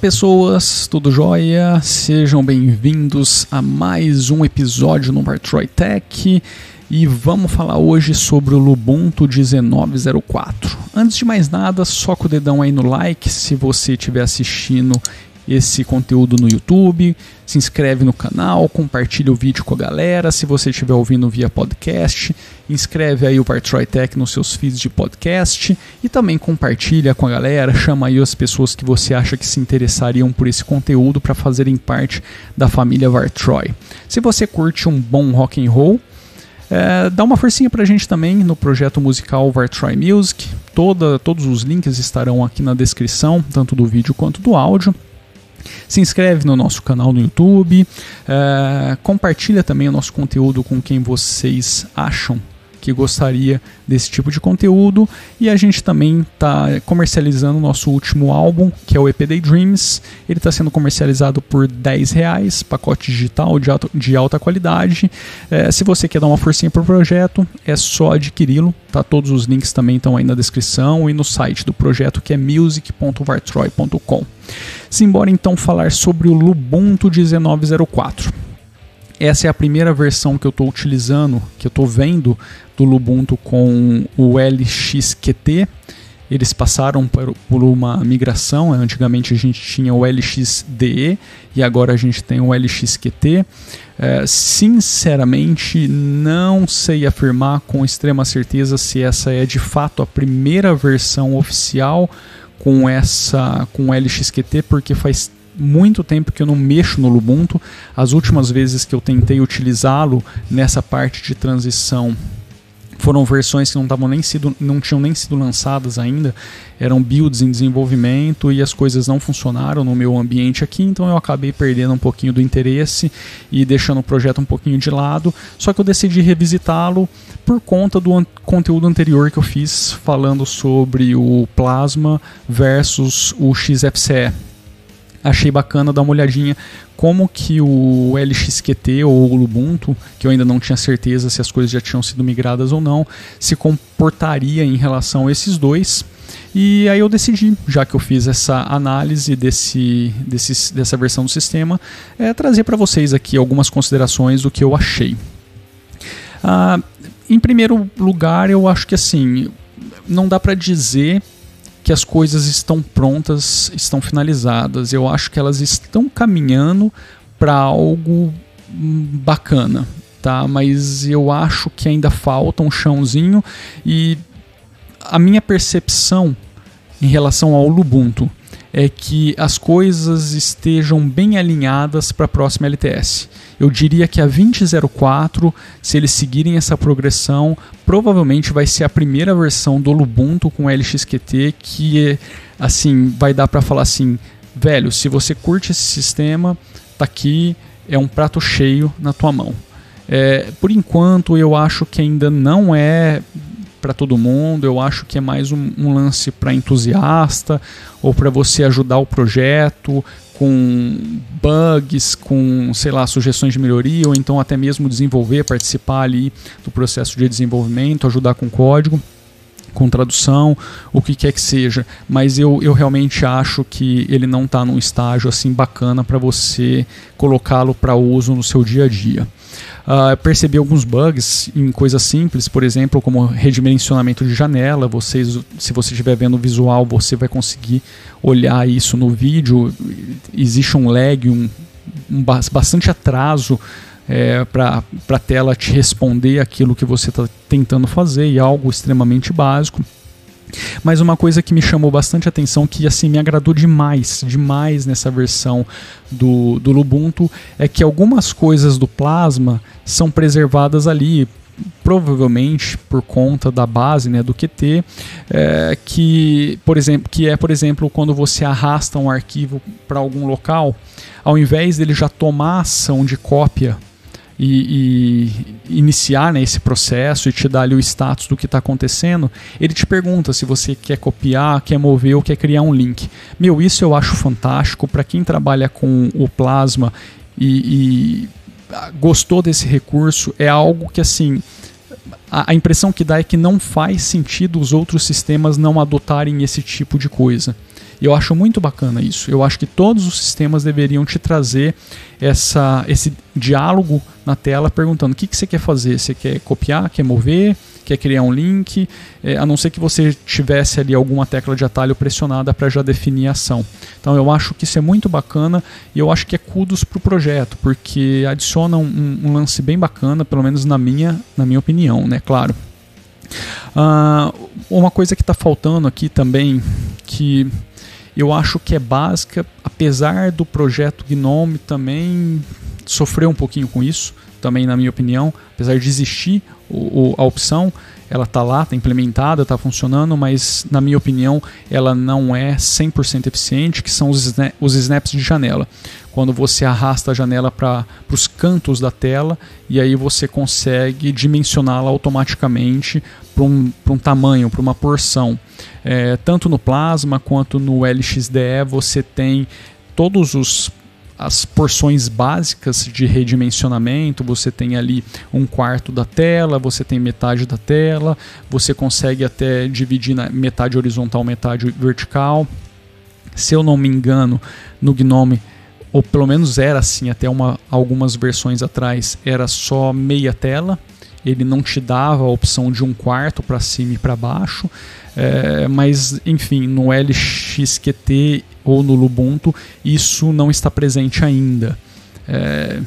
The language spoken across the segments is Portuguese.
pessoas, tudo jóia? Sejam bem-vindos a mais um episódio no Bartroy Tech e vamos falar hoje sobre o Lubuntu 1904. Antes de mais nada, soca o dedão aí no like se você estiver assistindo esse conteúdo no YouTube, se inscreve no canal, compartilha o vídeo com a galera. Se você estiver ouvindo via podcast, inscreve aí o Bartroy Tech nos seus feeds de podcast e também compartilha com a galera, chama aí as pessoas que você acha que se interessariam por esse conteúdo para fazerem parte da família Vartroy. Se você curte um bom rock and roll, é, dá uma forcinha pra gente também no projeto musical Vartroy Music. Toda, todos os links estarão aqui na descrição, tanto do vídeo quanto do áudio. Se inscreve no nosso canal no YouTube, é, compartilha também o nosso conteúdo com quem vocês acham que gostaria desse tipo de conteúdo. E a gente também está comercializando o nosso último álbum, que é o EP Daydreams. Ele está sendo comercializado por 10 reais, pacote digital de alta, de alta qualidade. É, se você quer dar uma forcinha para o projeto, é só adquiri-lo. Tá? Todos os links também estão aí na descrição e no site do projeto, que é music.vartroy.com. Simbora então falar sobre o Lubuntu 1904. Essa é a primeira versão que eu estou utilizando, que eu estou vendo do Lubuntu com o LXQT. Eles passaram por, uma migração. Antigamente a gente tinha o LXDE e agora a gente tem o LXQT. É, sinceramente, não sei afirmar com extrema certeza se essa é de fato a primeira versão oficial com essa com o LXQT, porque faz muito tempo que eu não mexo no Lubuntu. As últimas vezes que eu tentei utilizá-lo nessa parte de transição foram versões que não, tavam nem sido, não tinham nem sido lançadas ainda, eram builds em desenvolvimento e as coisas não funcionaram no meu ambiente aqui, então eu acabei perdendo um pouquinho do interesse e deixando o projeto um pouquinho de lado. Só que eu decidi revisitá-lo por conta do an conteúdo anterior que eu fiz falando sobre o Plasma versus o XFCE achei bacana dar uma olhadinha como que o LXQT ou o Ubuntu, que eu ainda não tinha certeza se as coisas já tinham sido migradas ou não, se comportaria em relação a esses dois. E aí eu decidi, já que eu fiz essa análise desse, desse dessa versão do sistema, é, trazer para vocês aqui algumas considerações do que eu achei. Ah, em primeiro lugar, eu acho que assim, não dá para dizer que as coisas estão prontas, estão finalizadas. Eu acho que elas estão caminhando para algo hum, bacana, tá? Mas eu acho que ainda falta um chãozinho e a minha percepção em relação ao Lubuntu é que as coisas estejam bem alinhadas para a próxima LTS. Eu diria que a 2004, se eles seguirem essa progressão, provavelmente vai ser a primeira versão do Lubuntu com LXQT que assim vai dar para falar assim, velho, se você curte esse sistema, tá aqui, é um prato cheio na tua mão. É, por enquanto, eu acho que ainda não é para todo mundo. Eu acho que é mais um, um lance para entusiasta ou para você ajudar o projeto com bugs, com, sei lá, sugestões de melhoria ou então até mesmo desenvolver, participar ali do processo de desenvolvimento, ajudar com código com tradução, o que quer que seja, mas eu, eu realmente acho que ele não está num estágio assim bacana para você colocá-lo para uso no seu dia a dia. Uh, percebi alguns bugs em coisas simples, por exemplo, como redimensionamento de janela. Vocês, se você estiver vendo o visual, você vai conseguir olhar isso no vídeo. Existe um lag, um, um bastante atraso é, para a tela te responder aquilo que você está tentando fazer e algo extremamente básico. Mas uma coisa que me chamou bastante atenção, que assim me agradou demais, demais nessa versão do, do Lubuntu, é que algumas coisas do Plasma são preservadas ali, provavelmente por conta da base né, do QT, é, que, por exemplo, que é, por exemplo, quando você arrasta um arquivo para algum local, ao invés dele já tomar ação de cópia e, e iniciar né, esse processo e te dar ali o status do que está acontecendo, ele te pergunta se você quer copiar, quer mover ou quer criar um link. Meu, isso eu acho fantástico para quem trabalha com o Plasma e, e gostou desse recurso, é algo que assim a, impressão que dá é que não faz sentido os outros sistemas não adotarem esse tipo de coisa. Eu acho muito bacana isso. Eu acho que todos os sistemas deveriam te trazer essa, esse diálogo na tela perguntando o que, que você quer fazer. Você quer copiar, quer mover, quer criar um link, é, a não ser que você tivesse ali alguma tecla de atalho pressionada para já definir a ação. Então eu acho que isso é muito bacana e eu acho que é kudos para o projeto, porque adiciona um, um, lance bem bacana, pelo menos na minha, na minha opinião, né? Claro. Uh, uma coisa que está faltando aqui também, que eu acho que é básica, apesar do projeto Gnome também sofrer um pouquinho com isso, também na minha opinião, apesar de existir o, a opção, ela está lá, está implementada, está funcionando, mas na minha opinião ela não é 100% eficiente, que são os, sna os snaps de janela. Quando você arrasta a janela para os cantos da tela e aí você consegue dimensioná-la automaticamente para um, um tamanho, para uma porção. É, tanto no Plasma quanto no LXDE você tem todos os as porções básicas de redimensionamento, você tem ali um quarto da tela, você tem metade da tela, você consegue até dividir na metade horizontal, metade vertical. Se eu não me engano, no Gnome, ou pelo menos era assim até uma, algumas versões atrás, era só meia tela, ele não te dava a opção de um quarto para cima e para baixo, é, mas enfim, no LXQT ou no Lubuntu, isso não está presente ainda. É,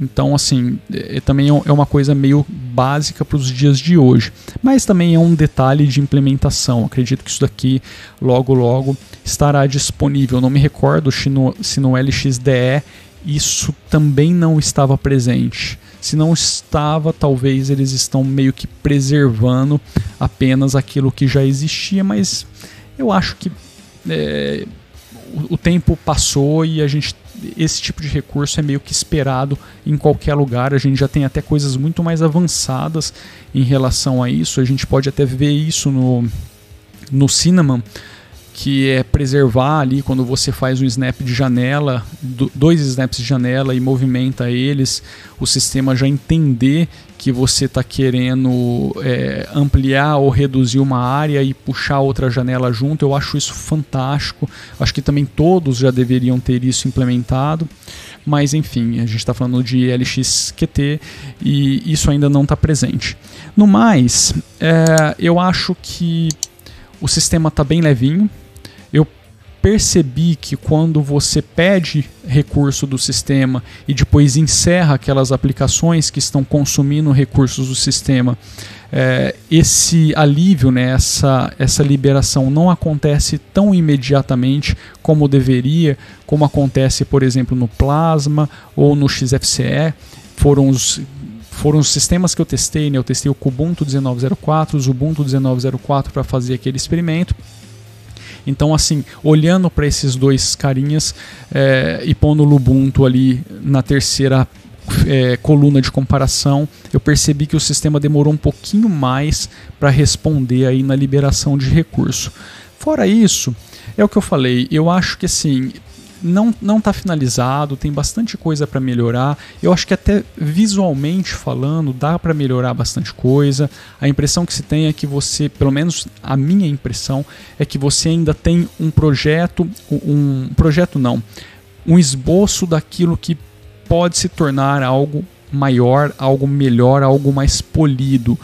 então, assim, é, também é uma coisa meio básica para os dias de hoje. Mas também é um detalhe de implementação. Acredito que isso daqui logo, logo estará disponível. Não me recordo se no, se no LXDE isso também não estava presente. Se não estava, talvez eles estão meio que preservando apenas aquilo que já existia, mas eu acho que é, o, o tempo passou e a gente esse tipo de recurso é meio que esperado em qualquer lugar. A gente já tem até coisas muito mais avançadas em relação a isso. A gente pode até ver isso no, no Cinnamon, que é preservar ali quando você faz um snap de janela, dois snaps de janela e movimenta eles, o sistema já entender que você está querendo é, ampliar ou reduzir uma área e puxar outra janela junto. Eu acho isso fantástico. Acho que também todos já deveriam ter isso implementado. Mas enfim, a gente está falando de LXQT e isso ainda não está presente. No mais, é, eu acho que o sistema está bem levinho percebi que quando você pede recurso do sistema e depois encerra aquelas aplicações que estão consumindo recursos do sistema, é, esse alívio, né, essa, essa liberação não acontece tão imediatamente como deveria, como acontece, por exemplo, no Plasma ou no XFCE. Foram os foram os sistemas que eu testei, né? eu testei o Kubuntu 1904, o Ubuntu 1904 para fazer aquele experimento então, assim, olhando para esses dois carinhas é, e pondo o Lubuntu ali na terceira é, coluna de comparação, eu percebi que o sistema demorou um pouquinho mais para responder aí na liberação de recurso. Fora isso, é o que eu falei, eu acho que assim, não não está finalizado, tem bastante coisa para melhorar. Eu acho que até visualmente falando dá para melhorar bastante coisa. A impressão que se tem é que você, pelo menos a minha impressão é que você ainda tem um projeto, um projeto não, um esboço daquilo que pode se tornar algo maior, algo melhor, algo mais polido.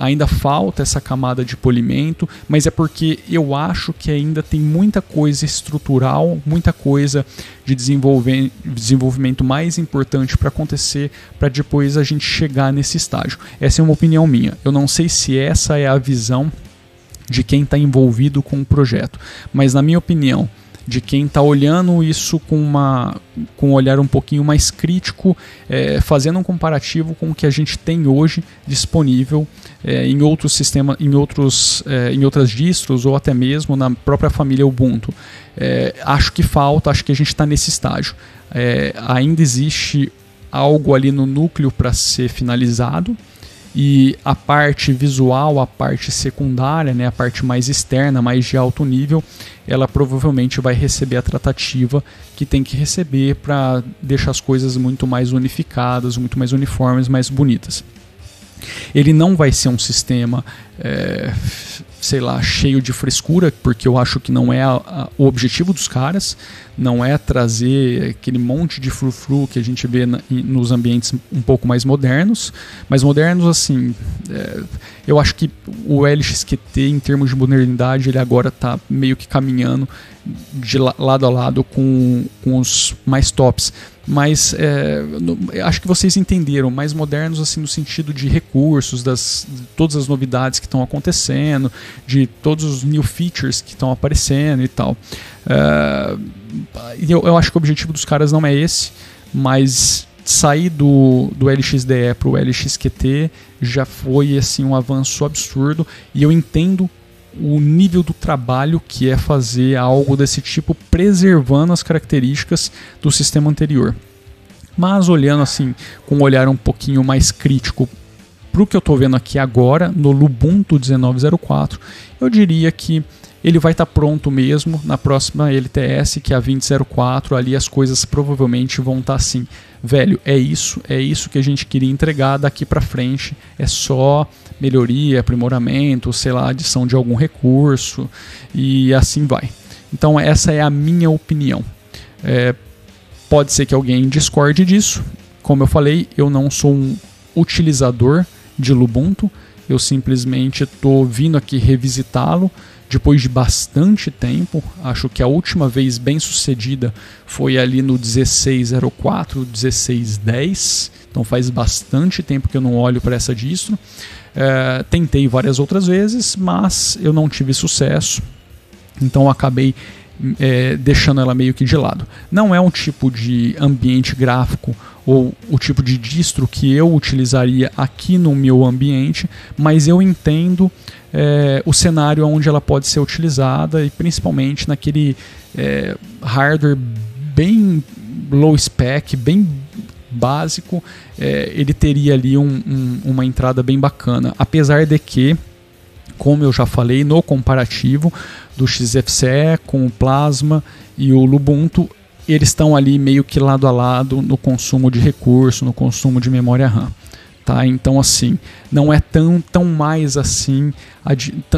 Ainda falta essa camada de polimento, mas é porque eu acho que ainda tem muita coisa estrutural, muita coisa de desenvolvimento mais importante para acontecer para depois a gente chegar nesse estágio. Essa é uma opinião minha. Eu não sei se essa é a visão de quem está envolvido com o projeto, mas na minha opinião, de quem está olhando isso com, uma, com um olhar um pouquinho mais crítico, é, fazendo um comparativo com o que a gente tem hoje disponível é, em outros sistemas, em, outros, é, em outras distros ou até mesmo na própria família Ubuntu. É, acho que falta, acho que a gente está nesse estágio. É, ainda existe algo ali no núcleo para ser finalizado e a parte visual, a parte secundária, né, a parte mais externa, mais de alto nível, ela provavelmente vai receber a tratativa que tem que receber para deixar as coisas muito mais unificadas, muito mais uniformes, mais bonitas. Ele não vai ser um sistema é, sei lá, cheio de frescura, porque eu acho que não é a, a, o objetivo dos caras, não é trazer aquele monte de frufru que a gente vê na, nos ambientes um pouco mais modernos, mas modernos assim, é, eu acho que o LXQT em termos de modernidade ele agora está meio que caminhando de lado a lado com, com os mais tops mas é, acho que vocês entenderam, mais modernos assim no sentido de recursos, das de todas as novidades que estão acontecendo, de todos os new features que estão aparecendo e tal. É, eu, eu acho que o objetivo dos caras não é esse, mas sair do, do LXDE para o LXQT já foi assim um avanço absurdo e eu entendo o nível do trabalho que é fazer algo desse tipo, preservando as características do sistema anterior. Mas olhando assim, com um olhar um pouquinho mais crítico para o que eu estou vendo aqui agora, no Lubuntu 19.04, eu diria que ele vai estar tá pronto mesmo na próxima LTS, que é a 2004. Ali as coisas provavelmente vão estar tá assim, velho, é isso, é isso que a gente queria entregar daqui para frente. É só melhoria, aprimoramento, sei lá, adição de algum recurso e assim vai. Então essa é a minha opinião. É, pode ser que alguém discorde disso. Como eu falei, eu não sou um utilizador de Lubuntu. Eu simplesmente estou vindo aqui revisitá-lo depois de bastante tempo. Acho que a última vez bem sucedida foi ali no 1604, 1610. Então faz bastante tempo que eu não olho para essa distro. É, tentei várias outras vezes, mas eu não tive sucesso. Então acabei é, deixando ela meio que de lado. Não é um tipo de ambiente gráfico ou o tipo de distro que eu utilizaria aqui no meu ambiente, mas eu entendo é, o cenário onde ela pode ser utilizada e principalmente naquele é, hardware bem low spec, bem básico, é, ele teria ali um, um, uma entrada bem bacana. Apesar de que, como eu já falei, no comparativo do XFCE com o Plasma e o Lubuntu, eles estão ali meio que lado a lado no consumo de recurso, no consumo de memória RAM. Tá? Então assim, não é tão, tão mais assim,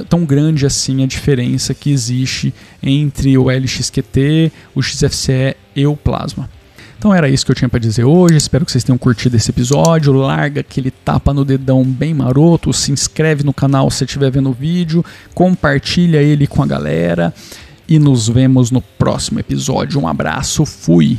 tão grande assim a diferença que existe entre o LXQT, o XFCE e o Plasma. Então era isso que eu tinha para dizer hoje. Espero que vocês tenham curtido esse episódio. Larga aquele tapa no dedão bem maroto, se inscreve no canal se estiver vendo o vídeo, compartilha ele com a galera e nos vemos no próximo episódio. Um abraço, fui.